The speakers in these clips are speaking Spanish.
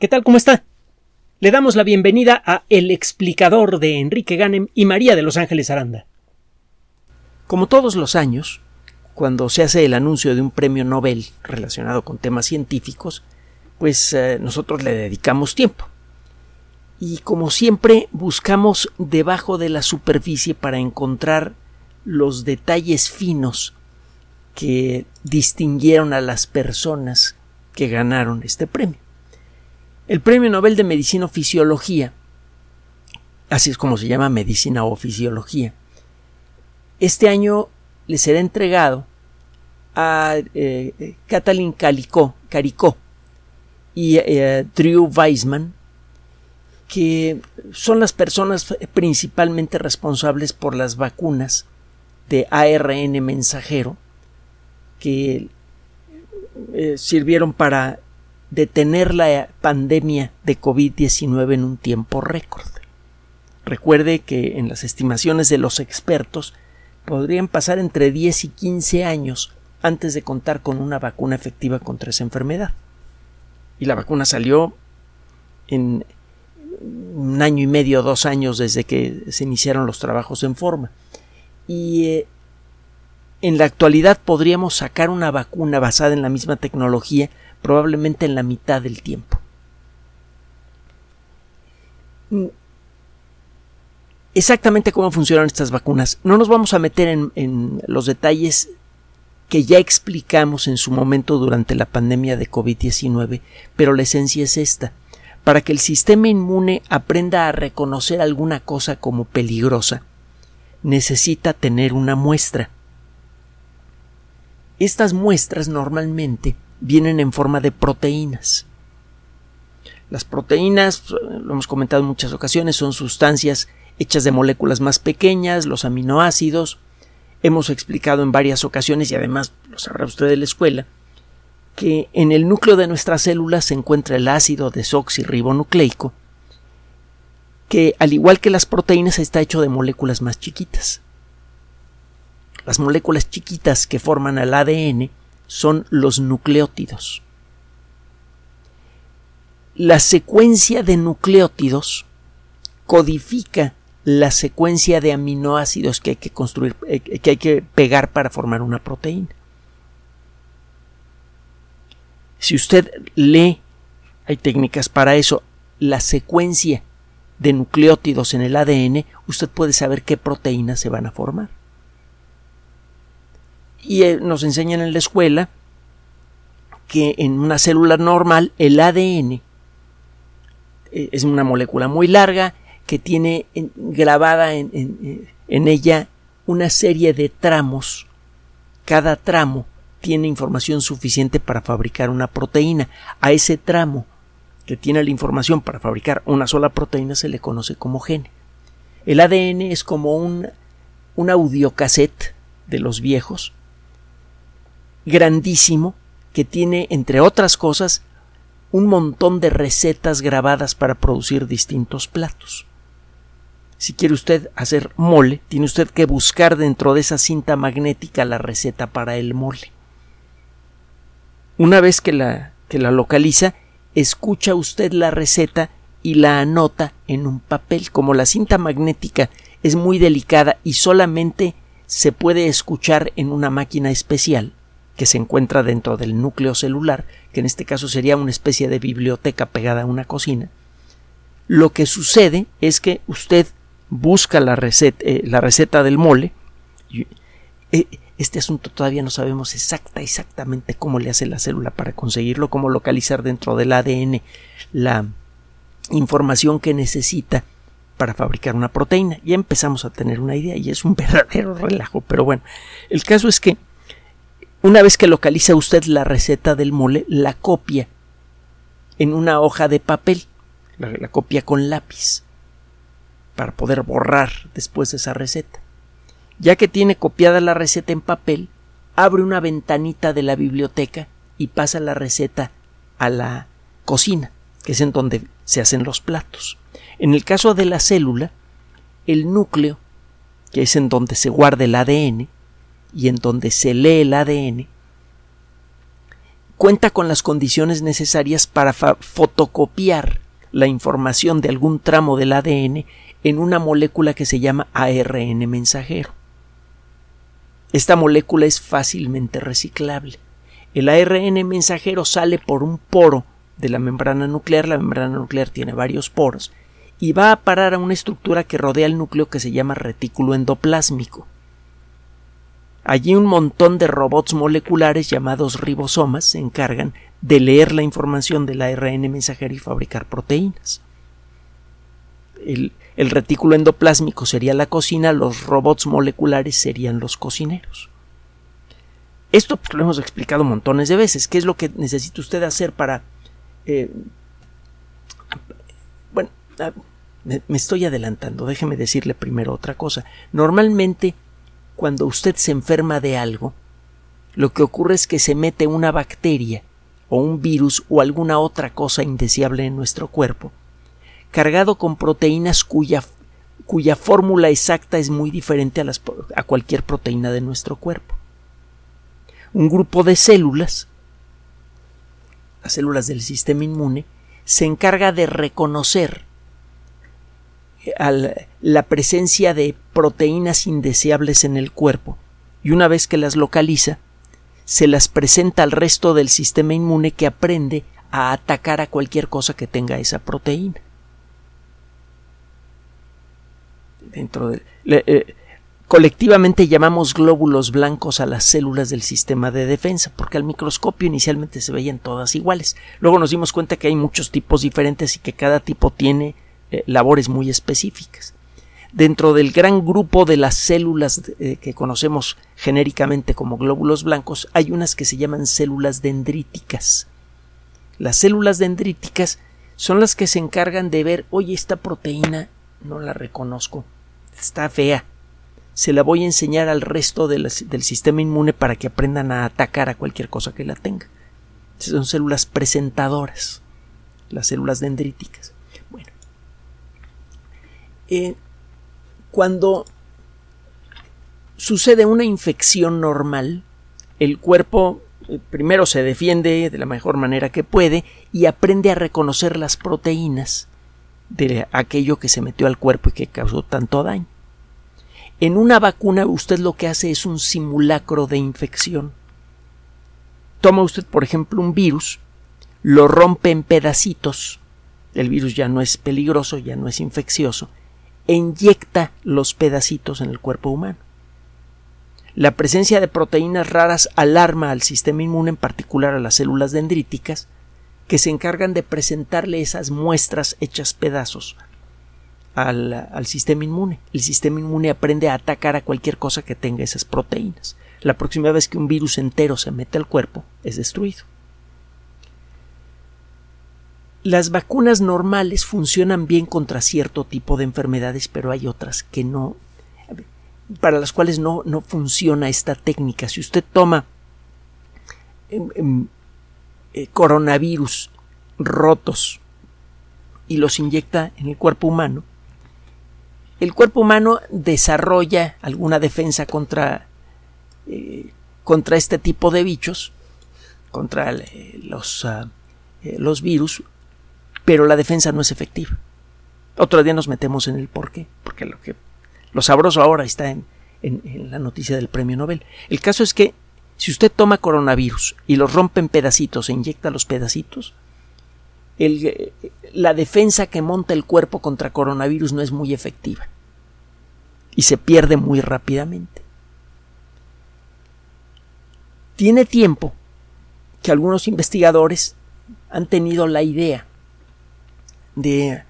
¿Qué tal? ¿Cómo está? Le damos la bienvenida a El explicador de Enrique Ganem y María de Los Ángeles Aranda. Como todos los años, cuando se hace el anuncio de un premio Nobel relacionado con temas científicos, pues eh, nosotros le dedicamos tiempo. Y como siempre buscamos debajo de la superficie para encontrar los detalles finos que distinguieron a las personas que ganaron este premio. El Premio Nobel de Medicina o Fisiología, así es como se llama Medicina o Fisiología, este año le será entregado a eh, Katalin Caricó y eh, Drew Weissman, que son las personas principalmente responsables por las vacunas de ARN mensajero que eh, sirvieron para detener la pandemia de COVID-19 en un tiempo récord. Recuerde que en las estimaciones de los expertos podrían pasar entre 10 y 15 años antes de contar con una vacuna efectiva contra esa enfermedad. Y la vacuna salió en un año y medio, dos años desde que se iniciaron los trabajos en forma. Y eh, en la actualidad podríamos sacar una vacuna basada en la misma tecnología probablemente en la mitad del tiempo. Exactamente cómo funcionan estas vacunas. No nos vamos a meter en, los detalles que ya explicamos en su momento durante la pandemia de COVID-19, pero la esencia es esta. Para que el sistema inmune aprenda a reconocer alguna cosa como peligrosa, necesita tener una muestra. Estas muestras normalmente vienen en forma de proteínas. Las proteínas, lo hemos comentado en muchas ocasiones, son sustancias hechas de moléculas más pequeñas, los aminoácidos. Hemos explicado en varias ocasiones, y además lo sabrá usted de la escuela, que en el núcleo de nuestras células se encuentra el ácido desoxirribonucleico, que al igual que las proteínas está hecho de moléculas más chiquitas. Las moléculas chiquitas que forman el ADN son los nucleótidos. La secuencia de nucleótidos codifica la secuencia de aminoácidos que hay que construir, eh, que hay que pegar para formar una proteína. Si usted lee, hay técnicas para eso, la secuencia de nucleótidos en el ADN, usted puede saber qué proteínas se van a formar y eh, nos enseñan en la escuela que en una célula normal el ADN eh, es una molécula muy larga que tiene grabada en, en, ella una serie de tramos. Cada tramo tiene información suficiente para fabricar una proteína. A ese tramo que tiene la información para fabricar una sola proteína se le conoce como gene. El ADN es como un, un de los viejos grandísimo que tiene, entre otras cosas, un montón de recetas grabadas para producir distintos platos. Si quiere usted hacer mole, tiene usted que buscar dentro de esa cinta magnética la receta para el mole. Una vez que la, que la localiza, escucha usted la receta y la anota en un papel. Como la cinta magnética es muy delicada y solamente se puede escuchar en una máquina especial, que se encuentra dentro del núcleo celular, que en este caso sería una especie de biblioteca pegada a una cocina, lo que sucede es que usted busca la receta, eh, la receta del mole. Eh, este asunto todavía no sabemos exacta, exactamente cómo le hace la célula para conseguirlo, cómo localizar dentro del ADN la información que necesita para fabricar una proteína. Ya empezamos a tener una idea y es un verdadero relajo, pero bueno, el caso es que una vez que localiza usted la receta del mole, la copia en una hoja de papel, la, copia con lápiz, para poder borrar después esa receta. Ya que tiene copiada la receta en papel, abre una ventanita de la biblioteca y pasa la receta a la cocina, que es en donde se hacen los platos. En el caso de la célula, el núcleo, que es en donde se guarda el ADN, y en donde se lee el ADN, cuenta con las condiciones necesarias para fotocopiar la información de algún tramo del ADN en una molécula que se llama ARN mensajero. Esta molécula es fácilmente reciclable. El ARN mensajero sale por un poro de la membrana nuclear, la membrana nuclear tiene varios poros, y va a parar a una estructura que rodea el núcleo que se llama retículo endoplásmico. Allí un montón de robots moleculares llamados ribosomas se encargan de leer la información del ARN mensajero y fabricar proteínas. El, retículo endoplásmico sería la cocina, los robots moleculares serían los cocineros. Esto pues, lo hemos explicado montones de veces. ¿Qué es lo que necesita usted hacer para... Eh, bueno, ah, me estoy adelantando. Déjeme decirle primero otra cosa. Normalmente cuando usted se enferma de algo, lo que ocurre es que se mete una bacteria o un virus o alguna otra cosa indeseable en nuestro cuerpo, cargado con proteínas cuya, cuya fórmula exacta es muy diferente a, cualquier proteína de nuestro cuerpo. Un grupo de células, las células del sistema inmune, se encarga de reconocer la presencia de proteínas indeseables en el cuerpo y una vez que las localiza, se las presenta al resto del sistema inmune que aprende a atacar a cualquier cosa que tenga esa proteína. Dentro de, eh, colectivamente llamamos glóbulos blancos a las células del sistema de defensa, porque al microscopio inicialmente se veían todas iguales. Luego nos dimos cuenta que hay muchos tipos diferentes y que cada tipo tiene eh, labores muy específicas. Dentro del gran grupo de las células eh, que conocemos genéricamente como glóbulos blancos, hay unas que se llaman células dendríticas. Las células dendríticas son las que se encargan de ver, oye, esta proteína no la reconozco, está fea, se la voy a enseñar al resto del sistema inmune para que aprendan a atacar a cualquier cosa que la tenga. Son células presentadoras, las células dendríticas. Eh, cuando sucede una infección normal, el cuerpo eh, primero se defiende de la mejor manera que puede y aprende a reconocer las proteínas de aquello que se metió al cuerpo y que causó tanto daño. En una vacuna usted lo que hace es un simulacro de infección. Toma usted, por ejemplo, un virus, lo rompe en pedacitos, el virus ya no es peligroso, ya no es infeccioso, e inyecta los pedacitos en el cuerpo humano. La presencia de proteínas raras alarma al sistema inmune, en particular a las células dendríticas, que se encargan de presentarle esas muestras hechas pedazos al, al, sistema inmune. El sistema inmune aprende a atacar a cualquier cosa que tenga esas proteínas. La próxima vez que un virus entero se mete al cuerpo, es destruido. Las vacunas normales funcionan bien contra cierto tipo de enfermedades, pero hay otras que no, para las cuales no, no funciona esta técnica. Si usted toma em, em, eh, coronavirus rotos y los inyecta en el cuerpo humano, el cuerpo humano desarrolla alguna defensa contra, eh, contra este tipo de bichos, contra eh, los, ah, los virus, pero la defensa no es efectiva. Otro día nos metemos en el por qué, porque lo que lo sabroso ahora está en, la noticia del premio Nobel. El caso es que si usted toma coronavirus y los rompe en pedacitos e inyecta los pedacitos, la defensa que monta el cuerpo contra coronavirus no es muy efectiva y se pierde muy rápidamente. Tiene tiempo que algunos investigadores han tenido la idea de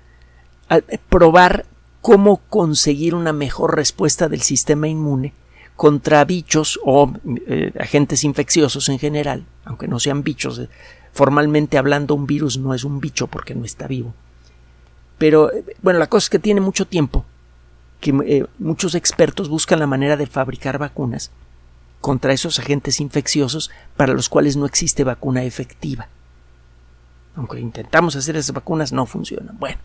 probar cómo conseguir una mejor respuesta del sistema inmune contra bichos o eh, agentes infecciosos en general, aunque no sean bichos. Eh, formalmente hablando, un virus no es un bicho porque no está vivo. Pero eh, bueno, la cosa es que tiene mucho tiempo que muchos expertos buscan la manera de fabricar vacunas contra esos agentes infecciosos para los cuales no existe vacuna efectiva aunque intentamos hacer esas vacunas, no funcionan. Bueno,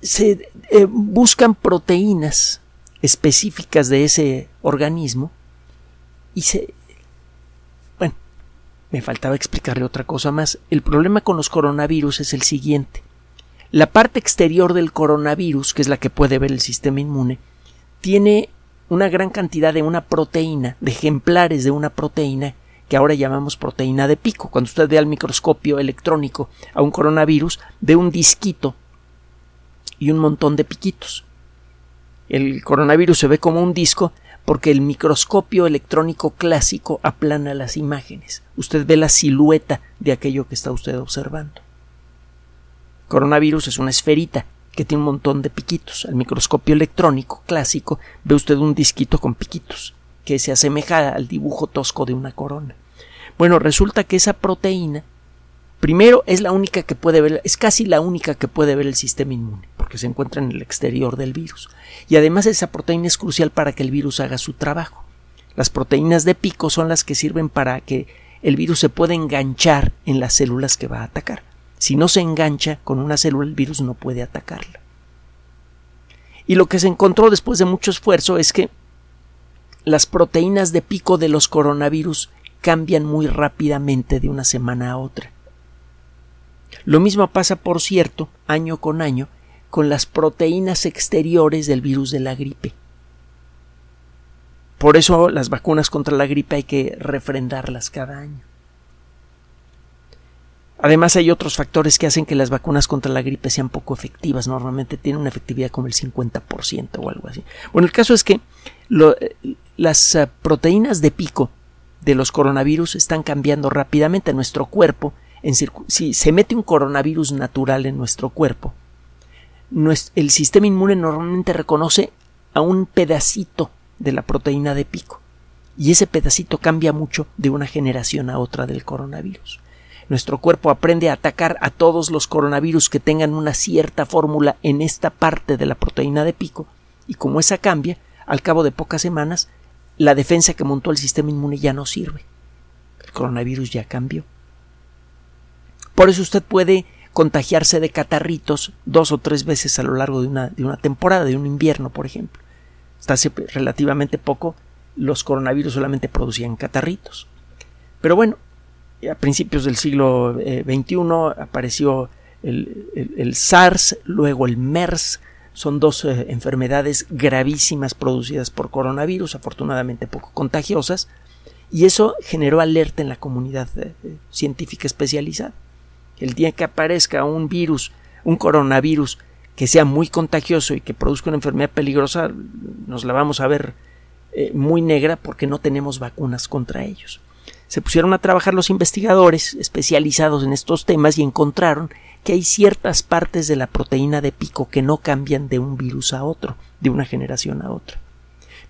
se eh, buscan proteínas específicas de ese organismo y se, bueno, me faltaba explicarle otra cosa más. El problema con los coronavirus es el siguiente. La parte exterior del coronavirus, que es la que puede ver el sistema inmune, tiene una gran cantidad de una proteína, de ejemplares de una proteína que ahora llamamos proteína de pico. Cuando usted ve al microscopio electrónico a un coronavirus, ve un disquito y un montón de piquitos. El coronavirus se ve como un disco porque el microscopio electrónico clásico aplana las imágenes. Usted ve la silueta de aquello que está usted observando. Coronavirus es una esferita que tiene un montón de piquitos. Al microscopio electrónico clásico ve usted un disquito con piquitos que se asemeja al dibujo tosco de una corona. Bueno, resulta que esa proteína Primero, es la única que puede ver, es casi la única que puede ver el sistema inmune, porque se encuentra en el exterior del virus. Y además esa proteína es crucial para que el virus haga su trabajo. Las proteínas de pico son las que sirven para que el virus se pueda enganchar en las células que va a atacar. Si no se engancha con una célula, el virus no puede atacarla. Y lo que se encontró después de mucho esfuerzo es que las proteínas de pico de los coronavirus cambian muy rápidamente de una semana a otra. Lo mismo pasa, por cierto, año con año, con las proteínas exteriores del virus de la gripe. Por eso las vacunas contra la gripe hay que refrendarlas cada año. Además hay otros factores que hacen que las vacunas contra la gripe sean poco efectivas. Normalmente tienen una efectividad como el 50% o algo así. Bueno, el caso es que las eh, proteínas de pico de los coronavirus están cambiando rápidamente. Nuestro cuerpo si se mete un coronavirus natural en nuestro cuerpo, el sistema inmune normalmente reconoce a un pedacito de la proteína de pico y ese pedacito cambia mucho de una generación a otra del coronavirus. Nuestro cuerpo aprende a atacar a todos los coronavirus que tengan una cierta fórmula en esta parte de la proteína de pico y como esa cambia, al cabo de pocas semanas, la defensa que montó el sistema inmune ya no sirve. El coronavirus ya cambió. Por eso usted puede contagiarse de catarritos dos o tres veces a lo largo de una, de una temporada, de un invierno, por ejemplo. Hasta hace relativamente poco los coronavirus solamente producían catarritos. Pero bueno, a principios del siglo XXI eh, apareció el, SARS, luego el MERS, son dos eh, enfermedades gravísimas producidas por coronavirus, afortunadamente poco contagiosas, y eso generó alerta en la comunidad eh, científica especializada. El día que aparezca un virus, un coronavirus que sea muy contagioso y que produzca una enfermedad peligrosa, nos la vamos a ver eh, muy negra porque no tenemos vacunas contra ellos. Se pusieron a trabajar los investigadores especializados en estos temas y encontraron que hay ciertas partes de la proteína de pico que no cambian de un virus a otro, de una generación a otra.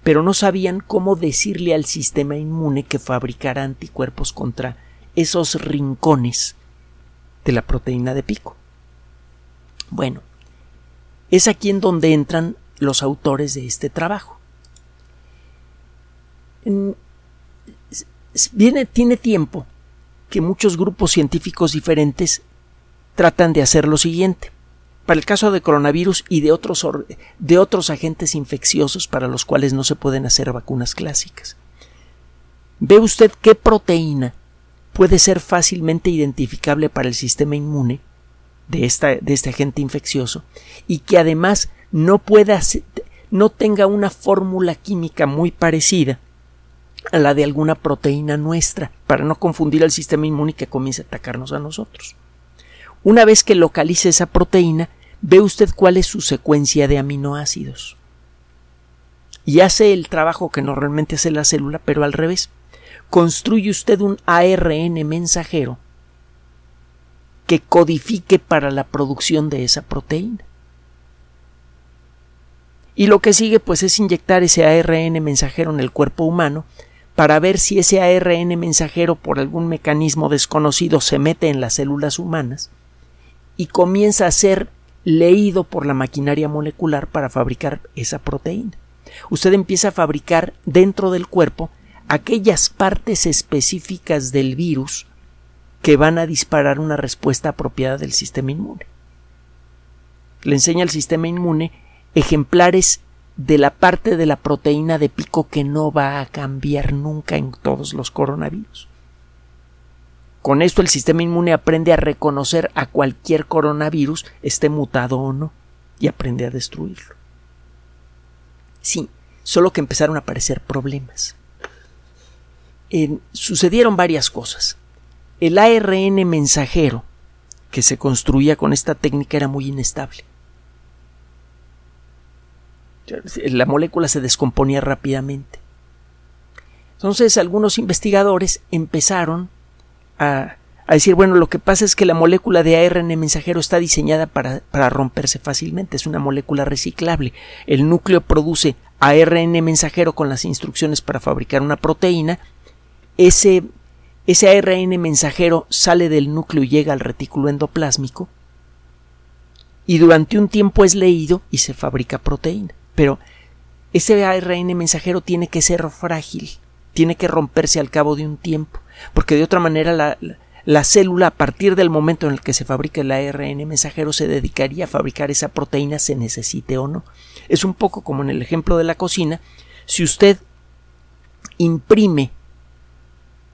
Pero no sabían cómo decirle al sistema inmune que fabricara anticuerpos contra esos rincones de la proteína de pico. Bueno, es aquí en donde entran los autores de este trabajo. Tiene tiempo que muchos grupos científicos diferentes tratan de hacer lo siguiente. Para el caso de coronavirus y de otros, de otros agentes infecciosos para los cuales no se pueden hacer vacunas clásicas. Ve usted qué proteína puede ser fácilmente identificable para el sistema inmune de, esta, de este agente infeccioso y que además no pueda no tenga una fórmula química muy parecida a la de alguna proteína nuestra para no confundir al sistema inmune que comience a atacarnos a nosotros. Una vez que localice esa proteína, ve usted cuál es su secuencia de aminoácidos. Y hace el trabajo que normalmente hace la célula, pero al revés construye usted un ARN mensajero que codifique para la producción de esa proteína. Y lo que sigue pues es inyectar ese ARN mensajero en el cuerpo humano para ver si ese ARN mensajero por algún mecanismo desconocido se mete en las células humanas y comienza a ser leído por la maquinaria molecular para fabricar esa proteína. Usted empieza a fabricar dentro del cuerpo aquellas partes específicas del virus que van a disparar una respuesta apropiada del sistema inmune. Le enseña al sistema inmune ejemplares de la parte de la proteína de pico que no va a cambiar nunca en todos los coronavirus. Con esto el sistema inmune aprende a reconocer a cualquier coronavirus, esté mutado o no, y aprende a destruirlo. Sí, solo que empezaron a aparecer problemas. sucedieron varias cosas. El ARN mensajero que se construía con esta técnica era muy inestable. La molécula se descomponía rápidamente. Entonces algunos investigadores empezaron a, decir, bueno, lo que pasa es que la molécula de ARN mensajero está diseñada para, para romperse fácilmente, es una molécula reciclable. El núcleo produce ARN mensajero con las instrucciones para fabricar una proteína. Ese, ese ARN mensajero sale del núcleo y llega al retículo endoplásmico y durante un tiempo es leído y se fabrica proteína. Pero ese ARN mensajero tiene que ser frágil tiene que romperse al cabo de un tiempo, porque de otra manera la, célula a partir del momento en el que se fabrica el ARN mensajero se dedicaría a fabricar esa proteína se necesite o no. Es un poco como en el ejemplo de la cocina, si usted imprime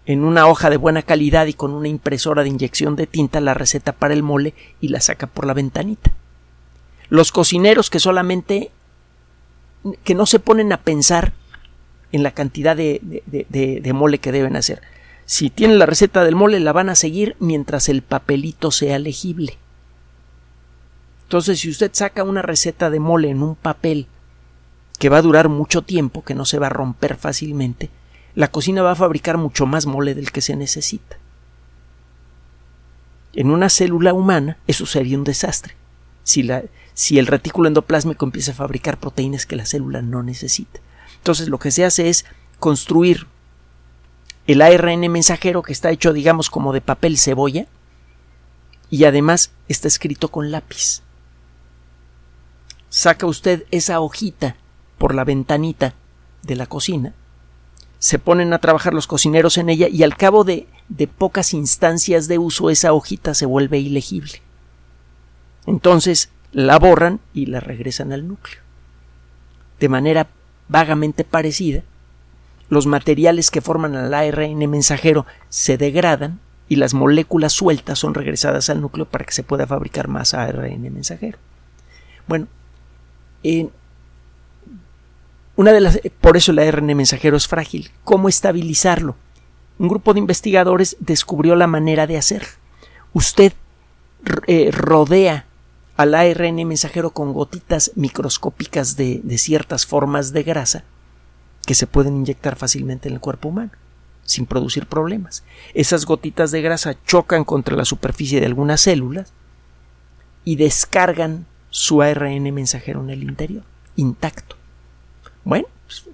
en una hoja de buena calidad y con una impresora de inyección de tinta la receta para el mole y la saca por la ventanita. Los cocineros que solamente que no se ponen a pensar en la cantidad de, mole que deben hacer. Si tienen la receta del mole, la van a seguir mientras el papelito sea legible. Entonces, si usted saca una receta de mole en un papel que va a durar mucho tiempo, que no se va a romper fácilmente, la cocina va a fabricar mucho más mole del que se necesita. En una célula humana eso sería un desastre. Si, la, si el retículo endoplásmico empieza a fabricar proteínas que la célula no necesita. Entonces lo que se hace es construir el ARN mensajero que está hecho digamos como de papel cebolla y además está escrito con lápiz. Saca usted esa hojita por la ventanita de la cocina, se ponen a trabajar los cocineros en ella y al cabo de, de pocas instancias de uso esa hojita se vuelve ilegible. Entonces la borran y la regresan al núcleo. De manera vagamente parecida, los materiales que forman el ARN mensajero se degradan y las moléculas sueltas son regresadas al núcleo para que se pueda fabricar más ARN mensajero. Bueno, una de las, por eso el ARN mensajero es frágil. ¿Cómo estabilizarlo? Un grupo de investigadores descubrió la manera de hacer. Usted eh, rodea al ARN mensajero con gotitas microscópicas de, ciertas formas de grasa que se pueden inyectar fácilmente en el cuerpo humano sin producir problemas. Esas gotitas de grasa chocan contra la superficie de algunas células y descargan su ARN mensajero en el interior, intacto. Bueno, pues,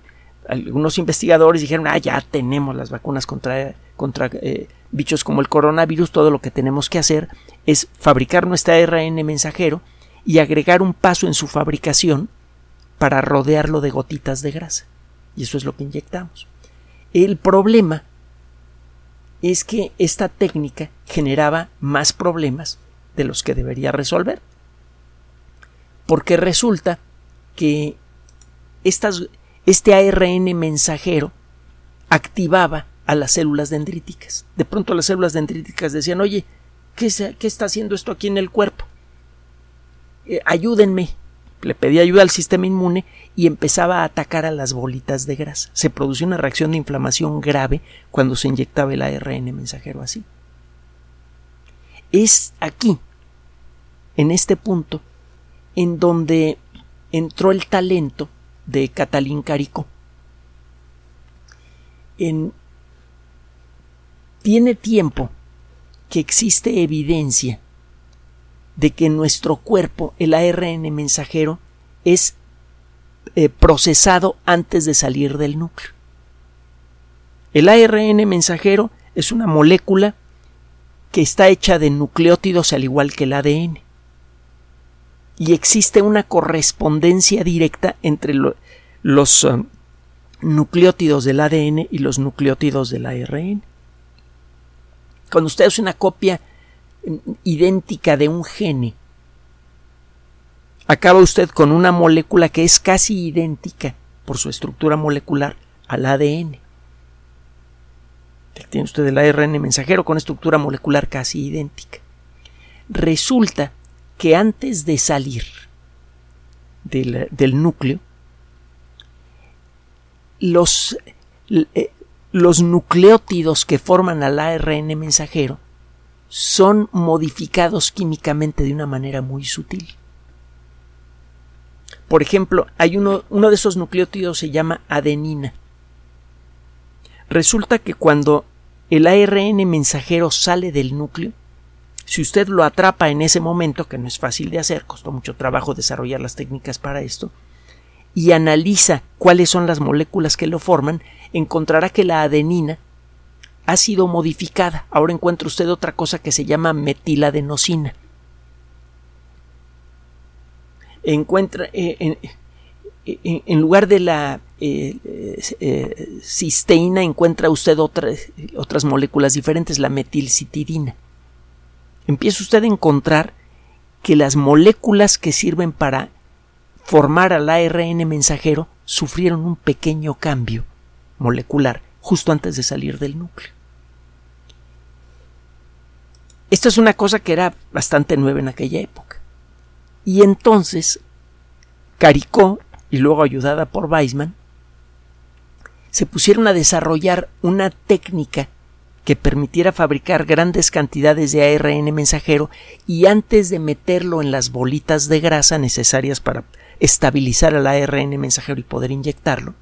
algunos investigadores dijeron, ah, ya tenemos las vacunas contra, contra eh, bichos como el coronavirus, todo lo que tenemos que hacer es fabricar nuestra ARN mensajero y agregar un paso en su fabricación para rodearlo de gotitas de grasa. Y eso es lo que inyectamos. El problema es que esta técnica generaba más problemas de los que debería resolver. Porque resulta que estas, este ARN mensajero activaba a las células dendríticas. De pronto las células dendríticas decían, oye, ¿qué, está haciendo esto aquí en el cuerpo? Eh, ayúdenme. Le pedí ayuda al sistema inmune y empezaba a atacar a las bolitas de grasa. Se producía una reacción de inflamación grave cuando se inyectaba el ARN mensajero así. Es aquí, en este punto, en donde entró el talento de Catalín Carico. En, tiene tiempo que existe evidencia de que nuestro cuerpo el ARN mensajero es eh, procesado antes de salir del núcleo. El ARN mensajero es una molécula que está hecha de nucleótidos al igual que el ADN. Y existe una correspondencia directa entre los um, nucleótidos del ADN y los nucleótidos del ARN. Cuando usted hace una copia idéntica de un gene, acaba usted con una molécula que es casi idéntica por su estructura molecular al ADN. Tiene usted el ARN mensajero con estructura molecular casi idéntica. Resulta que antes de salir del, del núcleo, los, eh, los nucleótidos que forman al ARN mensajero son modificados químicamente de una manera muy sutil. Por ejemplo, hay uno, uno de esos nucleótidos se llama adenina. Resulta que cuando el ARN mensajero sale del núcleo, si usted lo atrapa en ese momento, que no es fácil de hacer, costó mucho trabajo desarrollar las técnicas para esto, y analiza cuáles son las moléculas que lo forman, encontrará que la adenina ha sido modificada. Ahora encuentra usted otra cosa que se llama metiladenosina. Encuentra eh, en, lugar de la eh, eh, cisteína encuentra usted otras moléculas diferentes, la metilcitidina. Empieza usted a encontrar que las moléculas que sirven para formar al ARN mensajero sufrieron un pequeño cambio molecular justo antes de salir del núcleo. Esto es una cosa que era bastante nueva en aquella época. Y entonces, Caricó, y luego ayudada por Weisman, se pusieron a desarrollar una técnica que permitiera fabricar grandes cantidades de ARN mensajero y antes de meterlo en las bolitas de grasa necesarias para estabilizar al ARN mensajero y poder inyectarlo,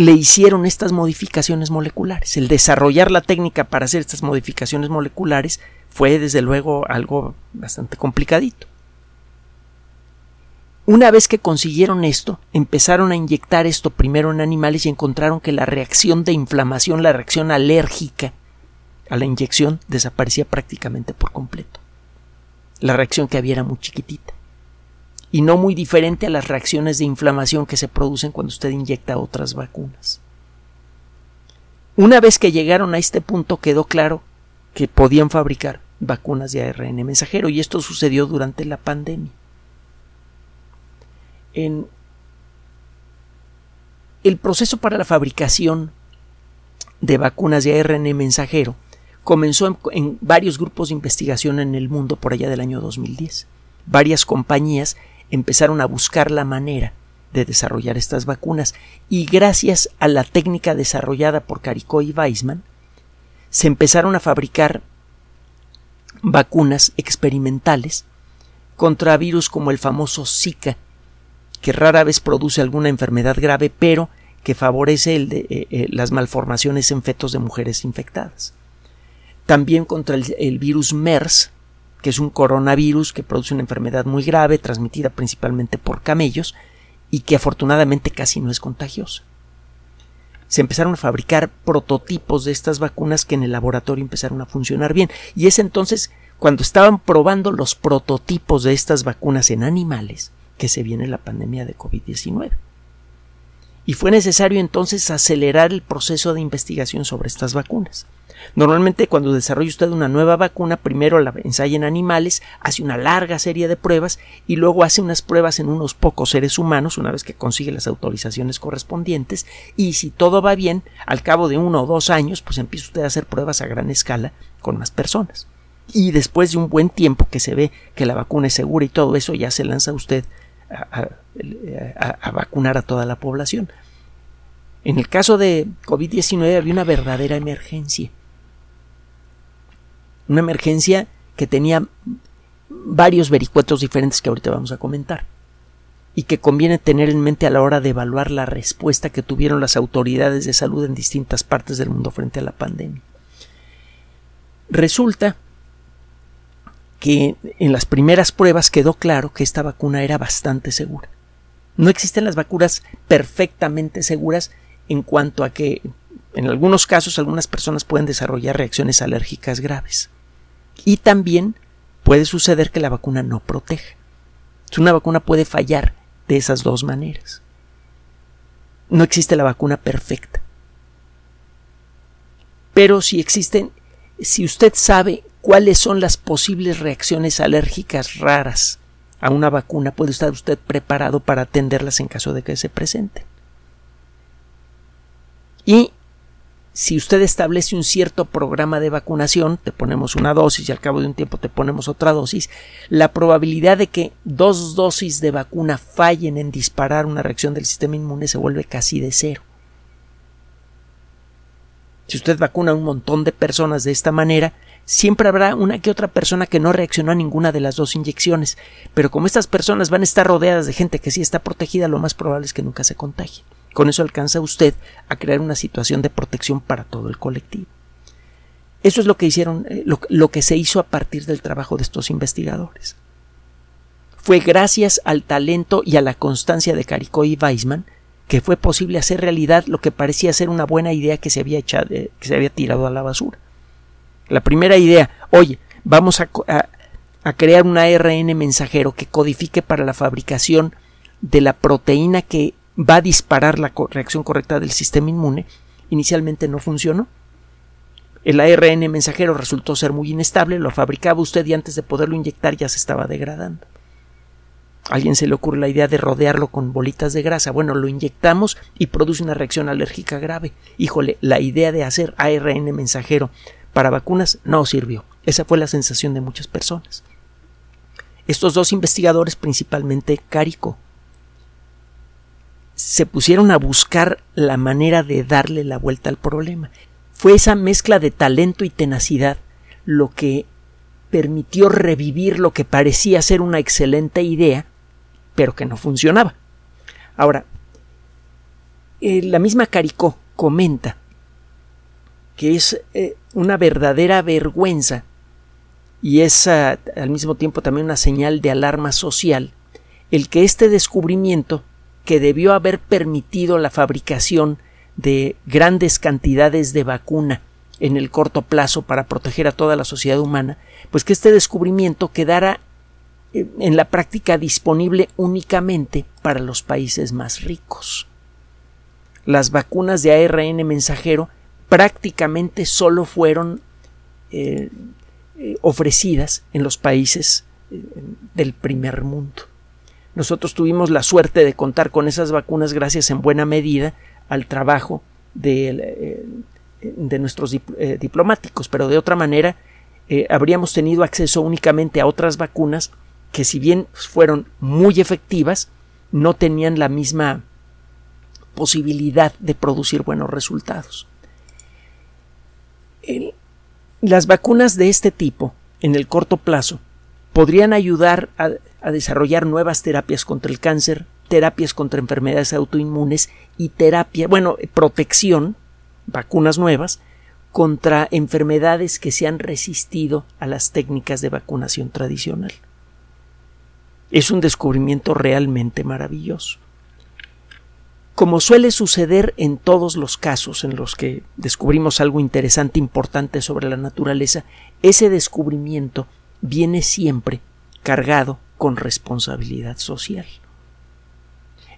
le hicieron estas modificaciones moleculares. El desarrollar la técnica para hacer estas modificaciones moleculares fue desde luego algo bastante complicadito. Una vez que consiguieron esto, empezaron a inyectar esto primero en animales y encontraron que la reacción de inflamación, la reacción alérgica a la inyección desaparecía prácticamente por completo. La reacción que había era muy chiquitita y no muy diferente a las reacciones de inflamación que se producen cuando usted inyecta otras vacunas. Una vez que llegaron a este punto quedó claro que podían fabricar vacunas de ARN mensajero y esto sucedió durante la pandemia. En el proceso para la fabricación de vacunas de ARN mensajero comenzó en, en, varios grupos de investigación en el mundo por allá del año 2010. Varias compañías empezaron a buscar la manera de desarrollar estas vacunas y gracias a la técnica desarrollada por Caricó y Weissman se empezaron a fabricar vacunas experimentales contra virus como el famoso Zika, que rara vez produce alguna enfermedad grave, pero que favorece eh, eh, las malformaciones en fetos de mujeres infectadas. También contra el virus MERS, que es un coronavirus que produce una enfermedad muy grave, transmitida principalmente por camellos, y que afortunadamente casi no es contagiosa. Se empezaron a fabricar prototipos de estas vacunas que en el laboratorio empezaron a funcionar bien, y es entonces cuando estaban probando los prototipos de estas vacunas en animales que se viene la pandemia de COVID-19 y fue necesario entonces acelerar el proceso de investigación sobre estas vacunas. Normalmente cuando desarrolla usted una nueva vacuna, primero la ensaya en animales, hace una larga serie de pruebas y luego hace unas pruebas en unos pocos seres humanos una vez que consigue las autorizaciones correspondientes y si todo va bien, al cabo de uno o dos años, pues empieza usted a hacer pruebas a gran escala con más personas. Y después de un buen tiempo que se ve que la vacuna es segura y todo eso, ya se lanza usted a, vacunar a toda la población. En el caso de COVID-19 había una verdadera emergencia. Una emergencia que tenía varios vericuetos diferentes que ahorita vamos a comentar y que conviene tener en mente a la hora de evaluar la respuesta que tuvieron las autoridades de salud en distintas partes del mundo frente a la pandemia. Resulta que en las primeras pruebas quedó claro que esta vacuna era bastante segura. No existen las vacunas perfectamente seguras en cuanto a que en algunos casos algunas personas pueden desarrollar reacciones alérgicas graves. Y también puede suceder que la vacuna no proteja. Una vacuna puede fallar de esas dos maneras. No existe la vacuna perfecta. Pero si existen, si usted sabe cuáles son las posibles reacciones alérgicas raras a una vacuna, puede estar usted preparado para atenderlas en caso de que se presenten. Y si usted establece un cierto programa de vacunación, te ponemos una dosis y al cabo de un tiempo te ponemos otra dosis, la probabilidad de que dos dosis de vacuna fallen en disparar una reacción del sistema inmune se vuelve casi de cero. Si usted vacuna a un montón de personas de esta manera, siempre habrá una que otra persona que no reaccionó a ninguna de las dos inyecciones, pero como estas personas van a estar rodeadas de gente que sí está protegida, lo más probable es que nunca se contagien. Con eso alcanza usted a crear una situación de protección para todo el colectivo. Eso es lo que hicieron, eh, lo, que se hizo a partir del trabajo de estos investigadores. Fue gracias al talento y a la constancia de Caricó y Weisman que fue posible hacer realidad lo que parecía ser una buena idea que se había echado, eh, que se había tirado a la basura. La primera idea, oye, vamos a, crear un ARN mensajero que codifique para la fabricación de la proteína que va a disparar la reacción correcta del sistema inmune, inicialmente no funcionó. El ARN mensajero resultó ser muy inestable, lo fabricaba usted y antes de poderlo inyectar ya se estaba degradando. A alguien se le ocurre la idea de rodearlo con bolitas de grasa. Bueno, lo inyectamos y produce una reacción alérgica grave. Híjole, la idea de hacer ARN mensajero para vacunas no sirvió. Esa fue la sensación de muchas personas. Estos dos investigadores, principalmente Carico se pusieron a buscar la manera de darle la vuelta al problema. Fue esa mezcla de talento y tenacidad lo que permitió revivir lo que parecía ser una excelente idea, pero que no funcionaba. Ahora, eh, la misma Caricó comenta que es eh, una verdadera vergüenza y es ah, al mismo tiempo también una señal de alarma social el que este descubrimiento que debió haber permitido la fabricación de grandes cantidades de vacuna en el corto plazo para proteger a toda la sociedad humana, pues que este descubrimiento quedara eh, en la práctica disponible únicamente para los países más ricos. Las vacunas de ARN mensajero prácticamente solo fueron eh, eh, ofrecidas en los países del primer mundo. Nosotros tuvimos la suerte de contar con esas vacunas gracias en buena medida al trabajo de, eh, nuestros eh, diplomáticos, pero de otra manera eh, habríamos tenido acceso únicamente a otras vacunas que si bien fueron muy efectivas, no tenían la misma posibilidad de producir buenos resultados. Las vacunas de este tipo, en el corto plazo, podrían ayudar a a desarrollar nuevas terapias contra el cáncer, terapias contra enfermedades autoinmunes y terapia, bueno, protección, vacunas nuevas, contra enfermedades que se han resistido a las técnicas de vacunación tradicional. Es un descubrimiento realmente maravilloso. Como suele suceder en todos los casos en los que descubrimos algo interesante, importante sobre la naturaleza, ese descubrimiento viene siempre cargado con responsabilidad social.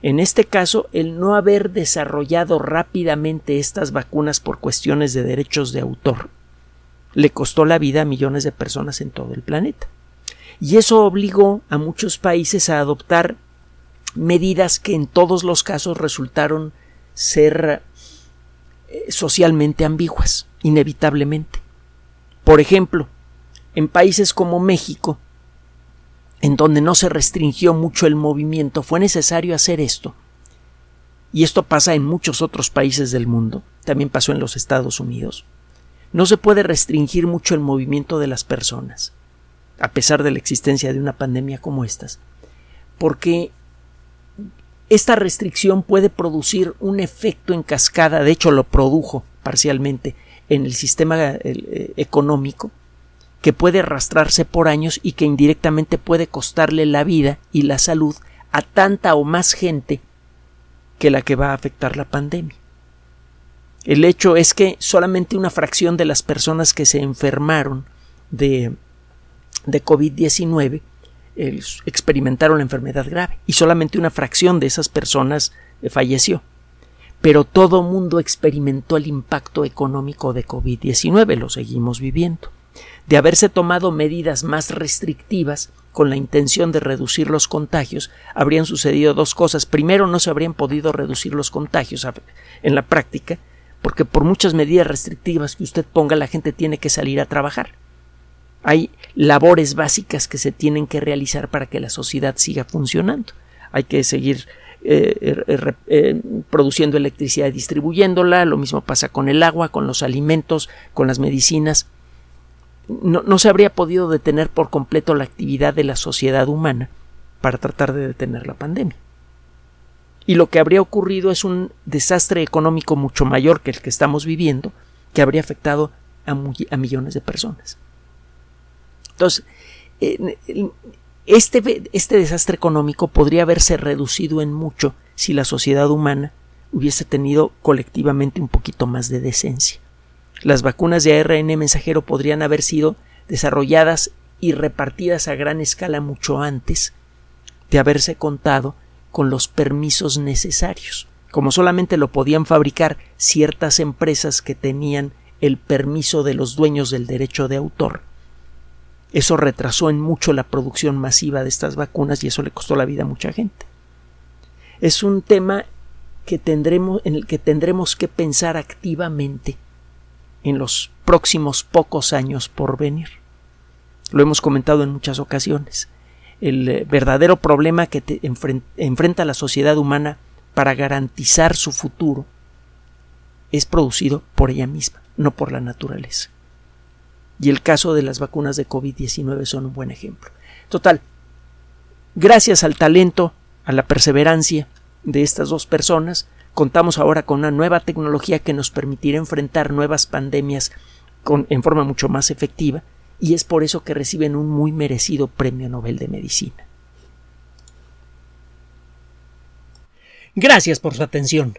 En este caso, el no haber desarrollado rápidamente estas vacunas por cuestiones de derechos de autor le costó la vida a millones de personas en todo el planeta. Y eso obligó a muchos países a adoptar medidas que en todos los casos resultaron ser eh, socialmente ambiguas, inevitablemente. Por ejemplo, en países como México, en donde no se restringió mucho el movimiento, fue necesario hacer esto. Y esto pasa en muchos otros países del mundo, también pasó en los Estados Unidos. No se puede restringir mucho el movimiento de las personas, a pesar de la existencia de una pandemia como estas, porque esta restricción puede producir un efecto en cascada, de hecho lo produjo parcialmente en el sistema eh, económico, que puede arrastrarse por años y que indirectamente puede costarle la vida y la salud a tanta o más gente que la que va a afectar la pandemia. El hecho es que solamente una fracción de las personas que se enfermaron de, de COVID-19 experimentaron la enfermedad grave y solamente una fracción de esas personas eh, falleció. Pero todo mundo experimentó el impacto económico de COVID-19, lo seguimos viviendo de haberse tomado medidas más restrictivas con la intención de reducir los contagios, habrían sucedido dos cosas. Primero, no se habrían podido reducir los contagios en la práctica, porque por muchas medidas restrictivas que usted ponga, la gente tiene que salir a trabajar. Hay labores básicas que se tienen que realizar para que la sociedad siga funcionando. Hay que seguir eh, er, eh, produciendo electricidad y distribuyéndola, lo mismo pasa con el agua, con los alimentos, con las medicinas. No, se habría podido detener por completo la actividad de la sociedad humana para tratar de detener la pandemia. Y lo que habría ocurrido es un desastre económico mucho mayor que el que estamos viviendo, que habría afectado a millones de personas. Entonces, este, este desastre económico podría haberse reducido en mucho si la sociedad humana hubiese tenido colectivamente un poquito más de decencia. Las vacunas de ARN mensajero podrían haber sido desarrolladas y repartidas a gran escala mucho antes de haberse contado con los permisos necesarios. Como solamente lo podían fabricar ciertas empresas que tenían el permiso de los dueños del derecho de autor, eso retrasó en mucho la producción masiva de estas vacunas y eso le costó la vida a mucha gente. Es un tema que tendremos, en el que tendremos que pensar activamente en los próximos pocos años por venir. Lo hemos comentado en muchas ocasiones. El eh, verdadero problema que enfrenta la sociedad humana para garantizar su futuro es producido por ella misma, no por la naturaleza y el caso de las vacunas de COVID-19 son un buen ejemplo. Total, gracias al talento, a la perseverancia de estas dos personas, contamos ahora con una nueva tecnología que nos permitirá enfrentar nuevas pandemias en forma mucho más efectiva y es por eso que reciben un muy merecido Premio Nobel de Medicina. Gracias por su atención.